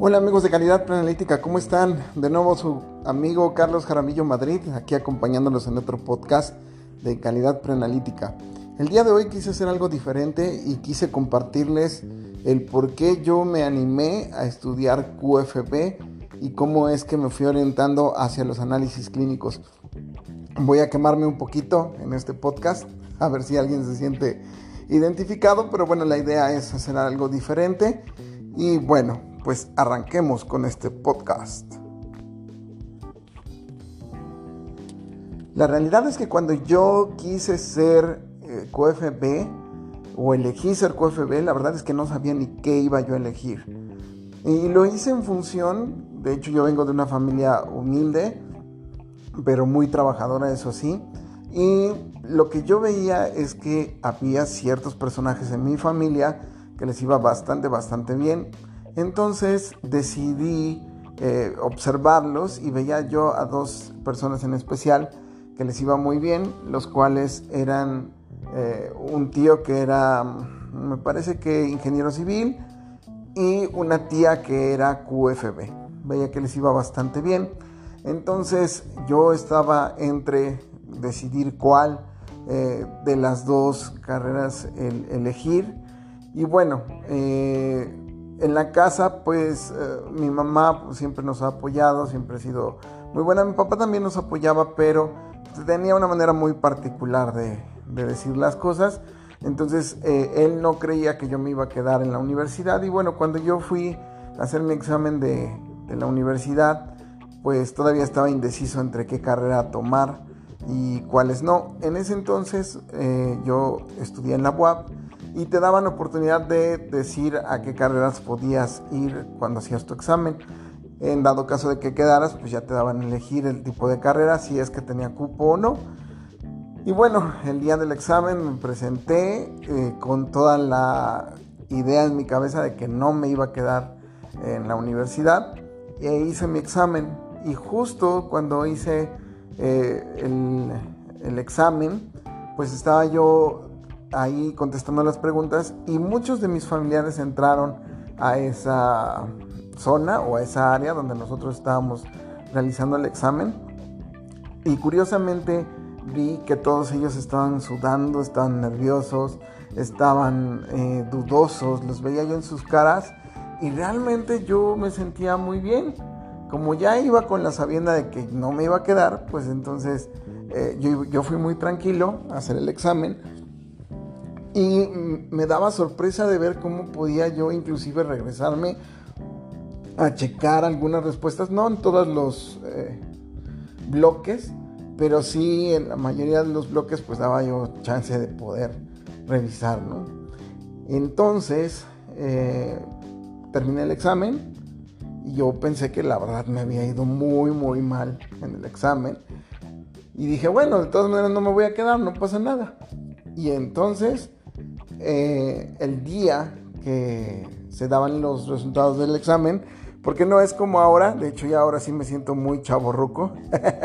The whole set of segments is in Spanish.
Hola amigos de Calidad Preanalítica, ¿cómo están? De nuevo su amigo Carlos Jaramillo Madrid, aquí acompañándolos en otro podcast de Calidad Preanalítica. El día de hoy quise hacer algo diferente y quise compartirles el por qué yo me animé a estudiar QFB y cómo es que me fui orientando hacia los análisis clínicos. Voy a quemarme un poquito en este podcast, a ver si alguien se siente identificado, pero bueno, la idea es hacer algo diferente y bueno, pues arranquemos con este podcast. La realidad es que cuando yo quise ser eh, QFB o elegí ser QFB, la verdad es que no sabía ni qué iba yo a elegir. Y lo hice en función, de hecho yo vengo de una familia humilde, pero muy trabajadora, eso sí. Y lo que yo veía es que había ciertos personajes en mi familia que les iba bastante, bastante bien. Entonces decidí eh, observarlos y veía yo a dos personas en especial que les iba muy bien, los cuales eran eh, un tío que era, me parece que ingeniero civil, y una tía que era QFB. Veía que les iba bastante bien. Entonces yo estaba entre decidir cuál eh, de las dos carreras elegir. Y bueno, en la casa, pues eh, mi mamá siempre nos ha apoyado, siempre ha sido muy buena. Mi papá también nos apoyaba, pero tenía una manera muy particular de, decir las cosas. Entonces eh, él no creía que yo me iba a quedar en la universidad. Y bueno, cuando yo fui a hacer mi examen de, la universidad, pues todavía estaba indeciso entre qué carrera tomar y cuáles no. En ese entonces eh, yo estudié en la UAP y te daban oportunidad de decir a qué carreras podías ir cuando hacías tu examen. En dado caso de que quedaras, pues ya te daban elegir el tipo de carrera, si es que tenía cupo o no. Y bueno, el día del examen me presenté eh, con toda la idea en mi cabeza de que no me iba a quedar en la universidad. E hice mi examen. Y justo cuando hice eh, el examen, pues estaba yo ahí contestando las preguntas y muchos de mis familiares entraron a esa zona o a esa área donde nosotros estábamos realizando el examen y curiosamente vi que todos ellos estaban sudando, estaban nerviosos, estaban eh, dudosos, los veía yo en sus caras y realmente yo me sentía muy bien. Como ya iba con la sabienda de que no me iba a quedar, pues entonces eh, yo, yo fui muy tranquilo a hacer el examen y me daba sorpresa de ver cómo podía yo inclusive regresarme a checar algunas respuestas, no en todos los eh, bloques, pero sí en la mayoría de los bloques pues daba yo chance de poder revisar, ¿no? Entonces eh, terminé el examen y yo pensé que la verdad me había ido muy muy mal en el examen y dije bueno de todas maneras no me voy a quedar, no pasa nada. Y entonces eh, el día que se daban los resultados del examen, porque no es como ahora, de hecho ya ahora sí me siento muy chaborruco,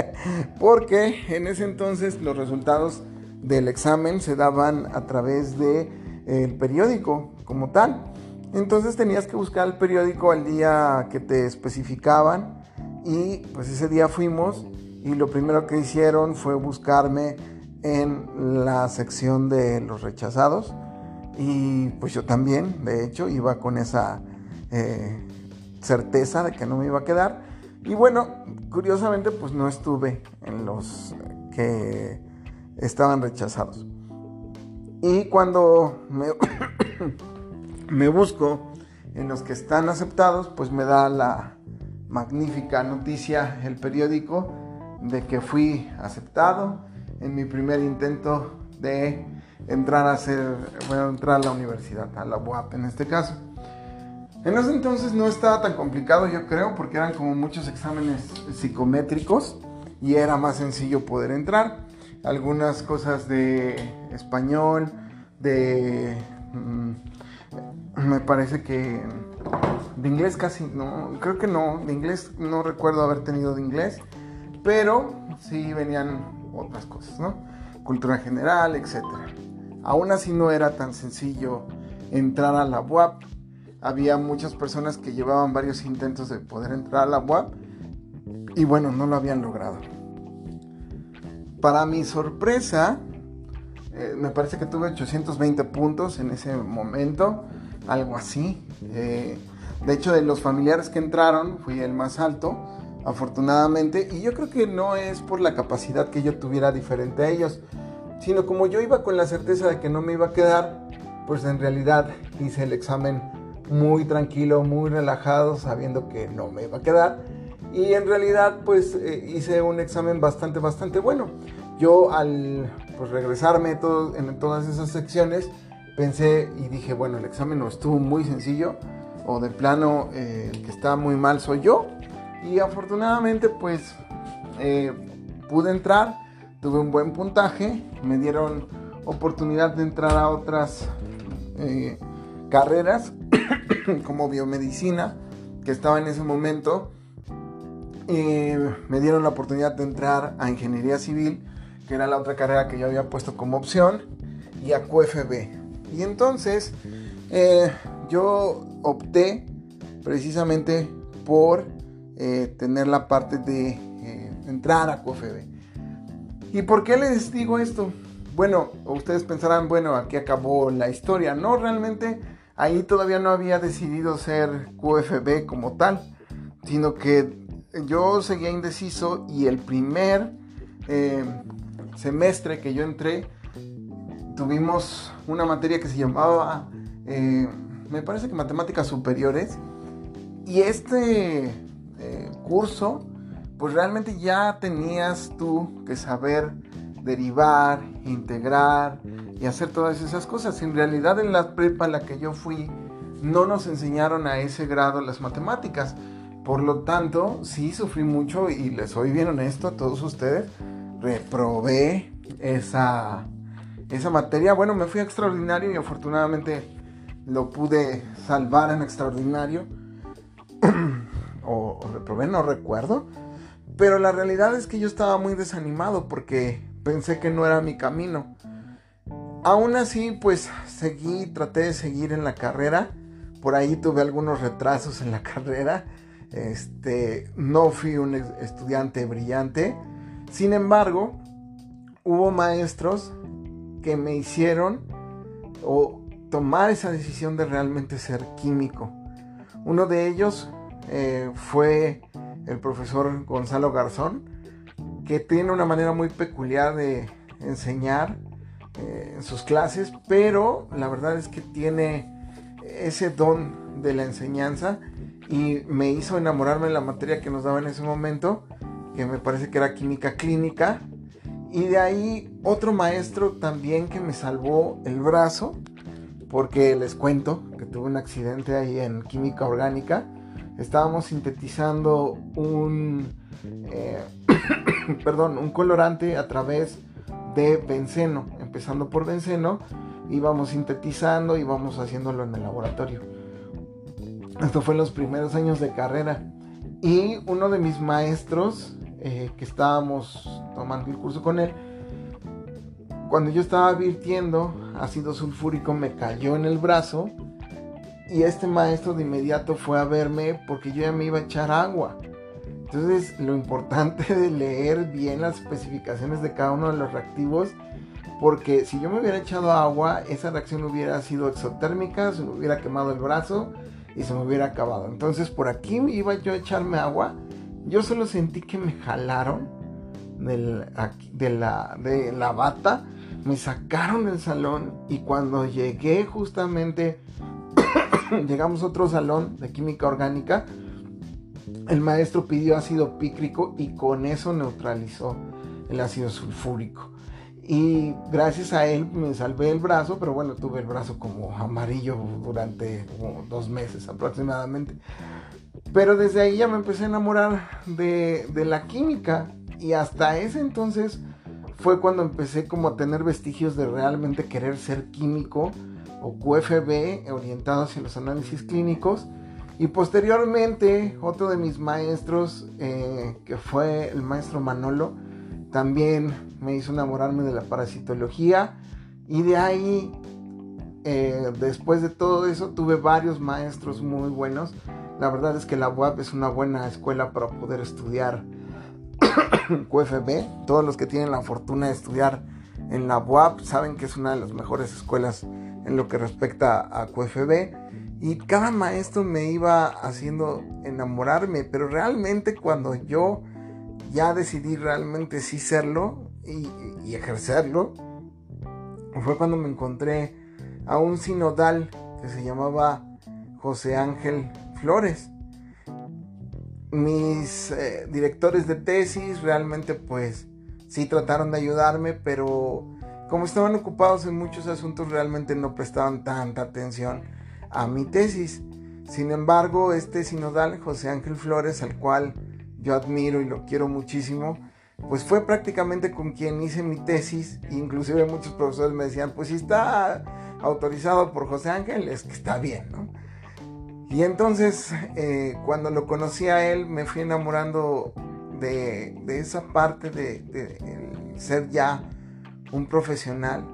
porque en ese entonces los resultados del examen se daban a través de eh, periódico como tal. Entonces tenías que buscar el periódico al día que te especificaban y pues ese día fuimos y lo primero que hicieron fue buscarme en la sección de los rechazados y pues yo también, de hecho, iba con esa eh, certeza de que no me iba a quedar. Y bueno, curiosamente pues no estuve en los que estaban rechazados. Y cuando me, me busco en los que están aceptados, pues me da la magnífica noticia el periódico de que fui aceptado en mi primer intento de entrar a hacer, bueno, entrar a la universidad, a la UAP en este caso. En ese entonces no estaba tan complicado, yo creo, porque eran como muchos exámenes psicométricos y era más sencillo poder entrar. Algunas cosas de español, de... Mm, me parece que... De inglés casi no, creo que no, de inglés no recuerdo haber tenido de inglés, pero sí venían otras cosas, ¿no? Cultura general, etcétera. Aún así no era tan sencillo entrar a la UAP. había muchas personas que llevaban varios intentos de poder entrar a la UAP y bueno, no lo habían logrado. Para mi sorpresa, eh, me parece que tuve 820 puntos en ese momento, algo así. Eh, de hecho, de los familiares que entraron, fui el más alto, afortunadamente, y yo creo que no es por la capacidad que yo tuviera diferente a ellos, sino como yo iba con la certeza de que no me iba a quedar, pues en realidad hice el examen muy tranquilo, muy relajado, sabiendo que no me iba a quedar. Y en realidad pues eh, hice un examen bastante, bastante bueno. Yo al pues, regresarme todo, en todas esas secciones, pensé y dije, bueno, el examen no estuvo muy sencillo, o de plano eh, el que está muy mal soy yo. Y afortunadamente pues eh, pude entrar, tuve un buen puntaje, me dieron oportunidad de entrar a otras eh, carreras como biomedicina que estaba en ese momento. me dieron la oportunidad de entrar a ingeniería civil que era la otra carrera que yo había puesto como opción, y a QFB. Y entonces eh, yo opté precisamente por eh, tener la parte de eh, entrar a QFB. ¿Y por qué les digo esto? Bueno, ustedes pensarán, bueno, aquí acabó la historia. No, realmente ahí todavía no había decidido ser QFB como tal, sino que yo seguía indeciso y el primer semestre que yo entré, tuvimos una materia que se llamaba, eh, me parece que matemáticas superiores. Y este eh, curso, pues realmente ya tenías tú que saber derivar, integrar y hacer todas esas cosas. En realidad en la prepa en la que yo fui, no nos enseñaron a ese grado las matemáticas. Por lo tanto, sí sufrí mucho y les soy bien honesto a todos ustedes reprobé esa, esa materia. Bueno, me fui a extraordinario y afortunadamente lo pude salvar en extraordinario. o, reprobé, no recuerdo. Pero la realidad es que yo estaba muy desanimado porque pensé que no era mi camino. Aún así, pues seguí, traté de seguir en la carrera. Por ahí tuve algunos retrasos en la carrera. Este, no fui un estudiante brillante sin embargo, hubo maestros que me hicieron o tomar esa decisión de realmente ser químico. Uno de ellos eh, fue el profesor Gonzalo Garzón, que tiene una manera muy peculiar de enseñar eh, en sus clases, pero la verdad es que tiene ese don de la enseñanza y me hizo enamorarme de la materia que nos daba en ese momento que me parece que era química clínica. Y de ahí otro maestro también que me salvó el brazo, porque les cuento que tuve un accidente ahí en química orgánica. Estábamos sintetizando un, eh, perdón, un colorante a través de benceno, empezando por benceno, íbamos sintetizando y íbamos haciéndolo en el laboratorio. Esto fue en los primeros años de carrera. Y uno de mis maestros eh, que estábamos tomando el curso con él, cuando yo estaba virtiendo ácido sulfúrico me cayó en el brazo y este maestro de inmediato fue a verme porque yo ya me iba a echar agua. Entonces lo importante de leer bien las especificaciones de cada uno de los reactivos porque si yo me hubiera echado agua, esa reacción hubiera sido exotérmica, se me hubiera quemado el brazo y se me hubiera acabado. Entonces por aquí iba yo a echarme agua yo solo sentí que me jalaron de, la, de la bata, me sacaron del salón y cuando llegué justamente, llegamos a otro salón de química orgánica, el maestro pidió ácido pícrico y con eso neutralizó el ácido sulfúrico. Y gracias a él me salvé el brazo, pero bueno, tuve el brazo como amarillo durante dos meses aproximadamente. Pero desde ahí ya me empecé a enamorar de, la química y hasta ese entonces fue cuando empecé como a tener vestigios de realmente querer ser químico o QFB orientado hacia los análisis clínicos. Y posteriormente otro de mis maestros, eh, que fue el maestro Manolo, también me hizo enamorarme de la parasitología y de ahí eh, después de todo eso tuve varios maestros muy buenos. La verdad es que la UAP es una buena escuela para poder estudiar QFB. Todos los que tienen la fortuna de estudiar en la UAP saben que es una de las mejores escuelas en lo que respecta a QFB. Y cada maestro me iba haciendo enamorarme, pero realmente cuando yo ya decidí realmente sí serlo y, ejercerlo, fue cuando me encontré a un sinodal que se llamaba José Ángel Flores. Mis eh, directores de tesis realmente pues sí trataron de ayudarme, pero como estaban ocupados en muchos asuntos realmente no prestaban tanta atención a mi tesis. Sin embargo, este sinodal, José Ángel Flores, al cual yo admiro y lo quiero muchísimo, pues fue prácticamente con quien hice mi tesis. Inclusive muchos profesores me decían, pues si está autorizado por José Ángel, es que está bien, ¿no? Y entonces, eh, cuando lo conocí a él, me fui enamorando de, esa parte de, ser ya un profesional,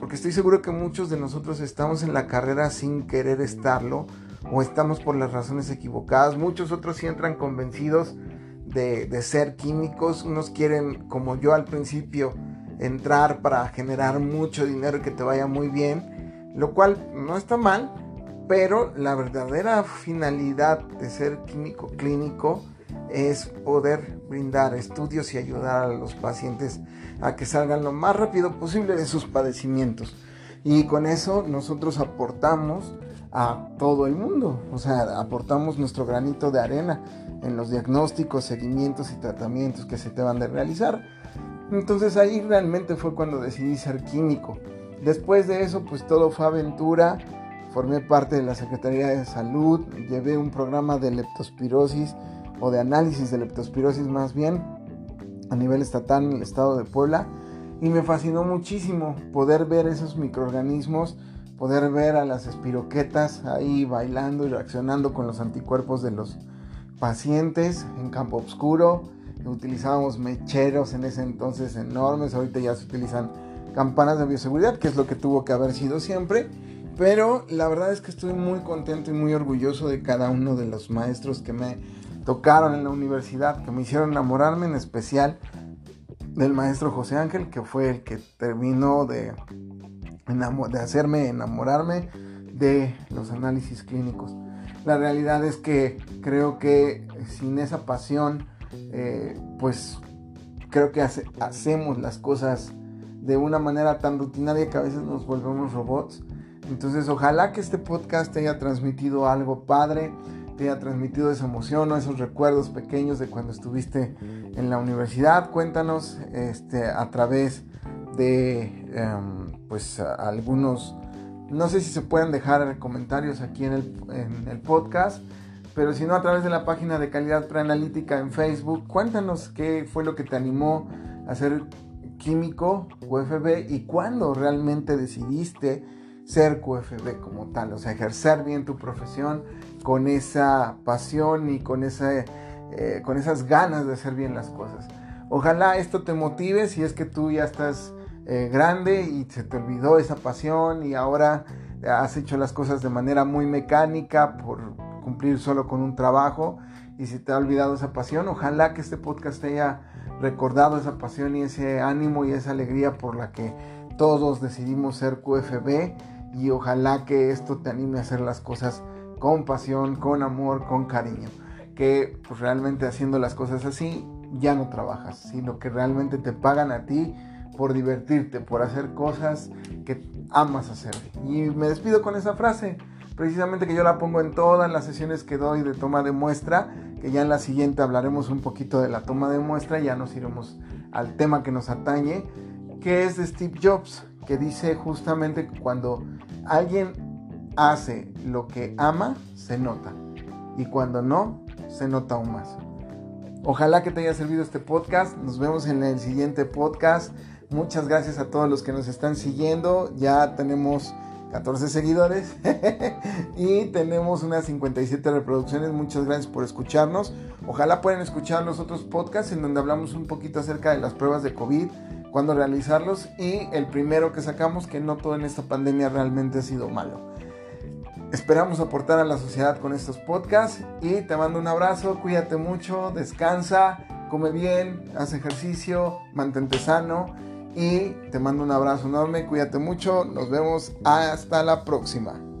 porque estoy seguro que muchos de nosotros estamos en la carrera sin querer estarlo, o estamos por las razones equivocadas, muchos otros sí entran convencidos de, de ser químicos, unos quieren, como yo al principio, entrar para generar mucho dinero y que te vaya muy bien, lo cual no está mal, pero la verdadera finalidad de ser químico clínico es poder brindar estudios y ayudar a los pacientes a que salgan lo más rápido posible de sus padecimientos. Y con eso nosotros aportamos a todo el mundo, o sea, aportamos nuestro granito de arena en los diagnósticos, seguimientos y tratamientos que se te van a realizar. Entonces ahí realmente fue cuando decidí ser químico. Después de eso, pues todo fue aventura. Formé parte de la Secretaría de Salud, llevé un programa de leptospirosis o de análisis de leptospirosis más bien a nivel estatal en el estado de Puebla y me fascinó muchísimo poder ver esos microorganismos, poder ver a las espiroquetas ahí bailando y reaccionando con los anticuerpos de los pacientes en campo oscuro. Utilizábamos mecheros en ese entonces enormes, ahorita ya se utilizan campanas de bioseguridad, que es lo que tuvo que haber sido siempre. Pero la verdad es que estoy muy contento y muy orgulloso de cada uno de los maestros que me tocaron en la universidad, que me hicieron enamorarme, en especial del maestro José Ángel, que fue el que terminó de, de hacerme enamorarme de los análisis clínicos. La realidad es que creo que sin esa pasión, eh, pues creo que hacemos las cosas de una manera tan rutinaria que a veces nos volvemos robots. Entonces ojalá que este podcast haya transmitido algo padre, transmitido esa emoción o esos recuerdos pequeños de cuando estuviste en la universidad. Cuéntanos este, a través de em, pues algunos, no sé si se pueden dejar comentarios aquí en el, en el podcast, pero si no a través de la página de calidad preanalítica en Facebook. Cuéntanos qué fue lo que te animó a hacer químico QFB y cuándo realmente decidiste ser QFB como tal, o sea, ejercer bien tu profesión con esa pasión y con, eh, con esas ganas de hacer bien las cosas. Ojalá esto te motive si es que tú ya estás eh, grande y se te olvidó esa pasión y ahora has hecho las cosas de manera muy mecánica por cumplir solo con un trabajo y si te ha olvidado esa pasión, ojalá que este podcast te haya recordado esa pasión y ese ánimo y esa alegría por la que todos decidimos ser QFB y ojalá que esto te anime a hacer las cosas con pasión, con amor, con cariño. Que pues, realmente haciendo las cosas así ya no trabajas, sino que realmente te pagan a ti por divertirte, por hacer cosas que amas hacer. Y me despido con esa frase, precisamente que yo la pongo en todas las sesiones que doy de toma de muestra que ya en la siguiente hablaremos un poquito de la toma de muestra, ya nos iremos al tema que nos atañe, que es de Steve Jobs, que dice justamente cuando alguien hace lo que ama, se nota, y cuando no, se nota aún más. Ojalá que te haya servido este podcast, nos vemos en el siguiente podcast. Muchas gracias a todos los que nos están siguiendo. Ya tenemos 14 seguidores y tenemos unas 57 reproducciones. Muchas gracias por escucharnos. Ojalá puedan escuchar los otros podcasts en donde hablamos un poquito acerca de las pruebas de COVID, cuándo realizarlos y el primero que sacamos que no todo en esta pandemia realmente ha sido malo. Esperamos aportar a la sociedad con estos podcasts y te mando un abrazo, cuídate mucho, descansa, come bien, haz ejercicio, mantente sano y te mando un abrazo enorme, cuídate mucho, nos vemos hasta la próxima.